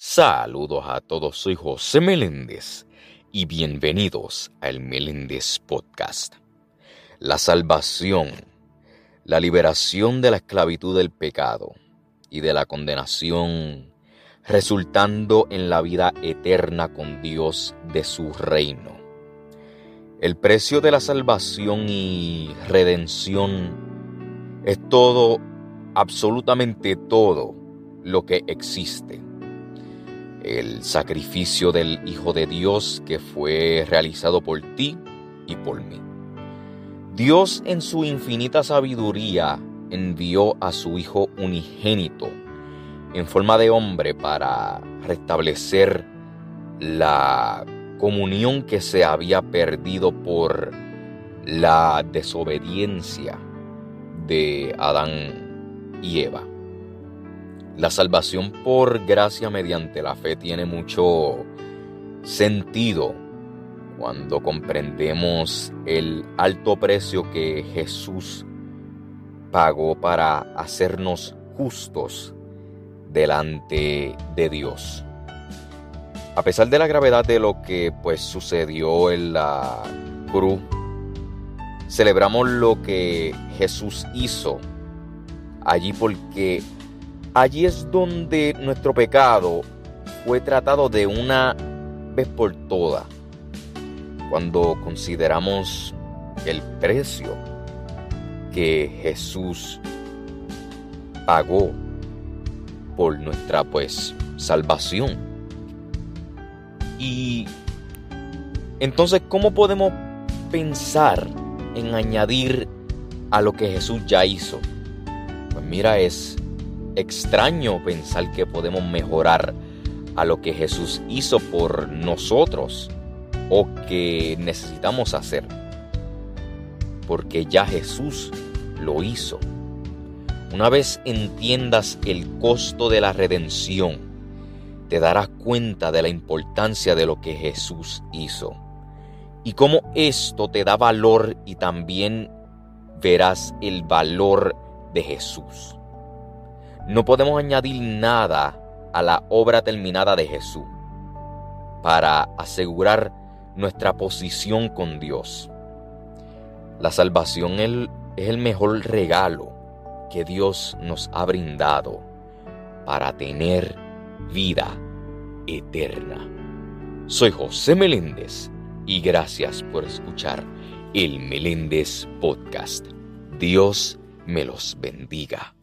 Saludos a todos, soy José Meléndez y bienvenidos al Meléndez Podcast. La salvación, la liberación de la esclavitud del pecado y de la condenación, resultando en la vida eterna con Dios de su reino. El precio de la salvación y redención es todo, absolutamente todo lo que existe el sacrificio del Hijo de Dios que fue realizado por ti y por mí. Dios en su infinita sabiduría envió a su Hijo unigénito en forma de hombre para restablecer la comunión que se había perdido por la desobediencia de Adán y Eva. La salvación por gracia mediante la fe tiene mucho sentido cuando comprendemos el alto precio que Jesús pagó para hacernos justos delante de Dios. A pesar de la gravedad de lo que pues sucedió en la cruz, celebramos lo que Jesús hizo allí porque Allí es donde nuestro pecado fue tratado de una vez por todas. Cuando consideramos el precio que Jesús pagó por nuestra pues salvación. Y entonces, ¿cómo podemos pensar en añadir a lo que Jesús ya hizo? Pues mira, es extraño pensar que podemos mejorar a lo que Jesús hizo por nosotros o que necesitamos hacer. Porque ya Jesús lo hizo. Una vez entiendas el costo de la redención, te darás cuenta de la importancia de lo que Jesús hizo. Y cómo esto te da valor y también verás el valor de Jesús. No podemos añadir nada a la obra terminada de Jesús para asegurar nuestra posición con Dios. La salvación es el mejor regalo que Dios nos ha brindado para tener vida eterna. Soy José Meléndez y gracias por escuchar el Meléndez Podcast. Dios me los bendiga.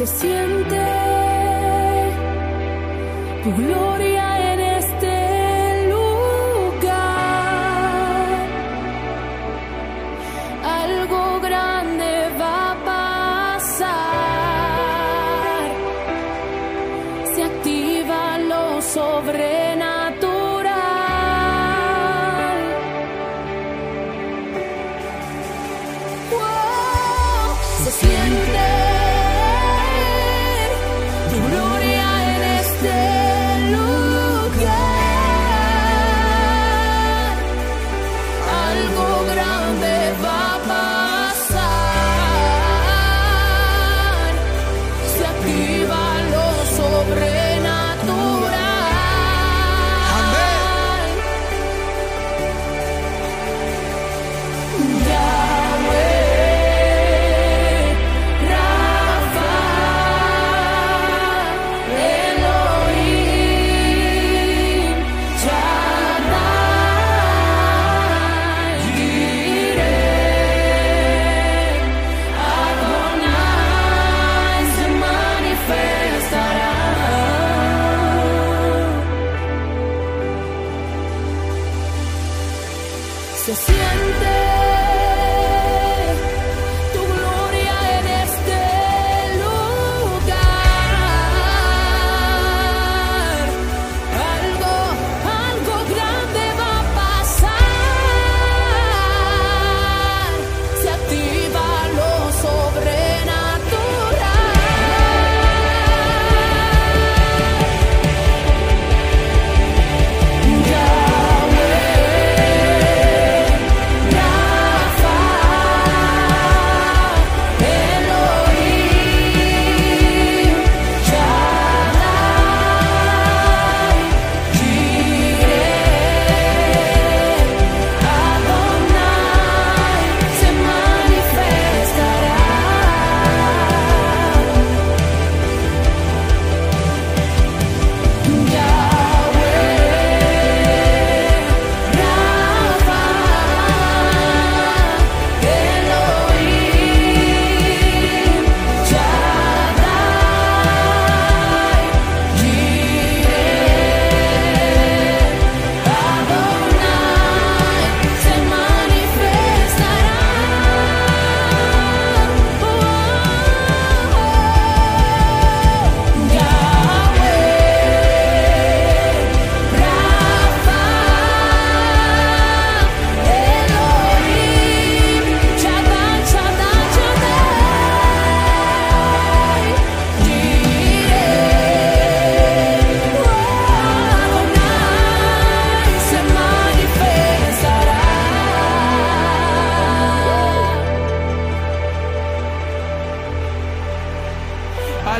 Se siente. Tu gloria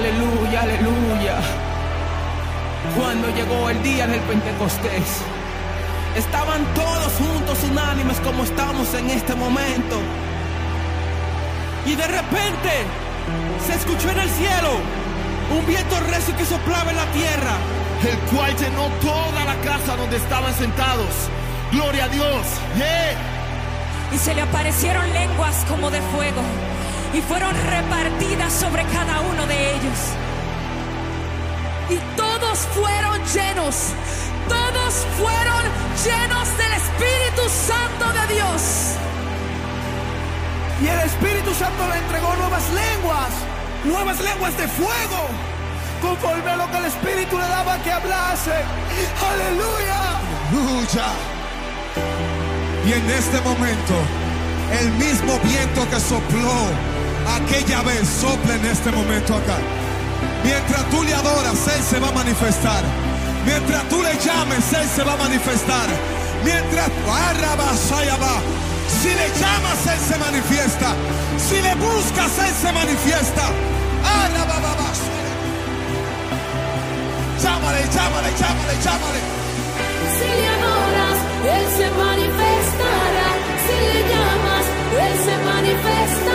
Aleluya, aleluya. Cuando llegó el día del Pentecostés, estaban todos juntos unánimes como estamos en este momento. Y de repente se escuchó en el cielo un viento recio que soplaba en la tierra. el cual llenó toda la casa donde estaban sentados. Gloria a Dios. Y se le aparecieron lenguas como de fuego y fueron repartidas sobre cada uno de ellos. y todos fueron llenos, todos fueron llenos del Espíritu Santo de Dios. Y el Espíritu Santo le entregó nuevas lenguas, nuevas lenguas de fuego, conforme a lo que el Espíritu le daba que hablase. Aleluya. Aleluya. Y en este momento, el mismo viento que sopló aquella vez sopla en este momento acá. Mientras tú le adoras, Él se va a manifestar. Mientras tú le llames, Él se va a manifestar. Mientras va. Si le llamas, Él se manifiesta. Si le buscas, Él se manifiesta. Llámale, llámale, llámale, llámale. Si le adoras, Él se manifestará. Si le llamas, Él se manifestará.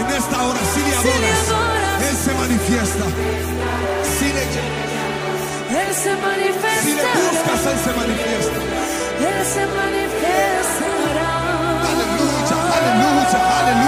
en esta hora. Si le adoras, Él se manifiesta. Si le, él se manifiesta. Si le buscas, Él se manifiesta. Él se manifiesta. Aleluya, aleluya, aleluya.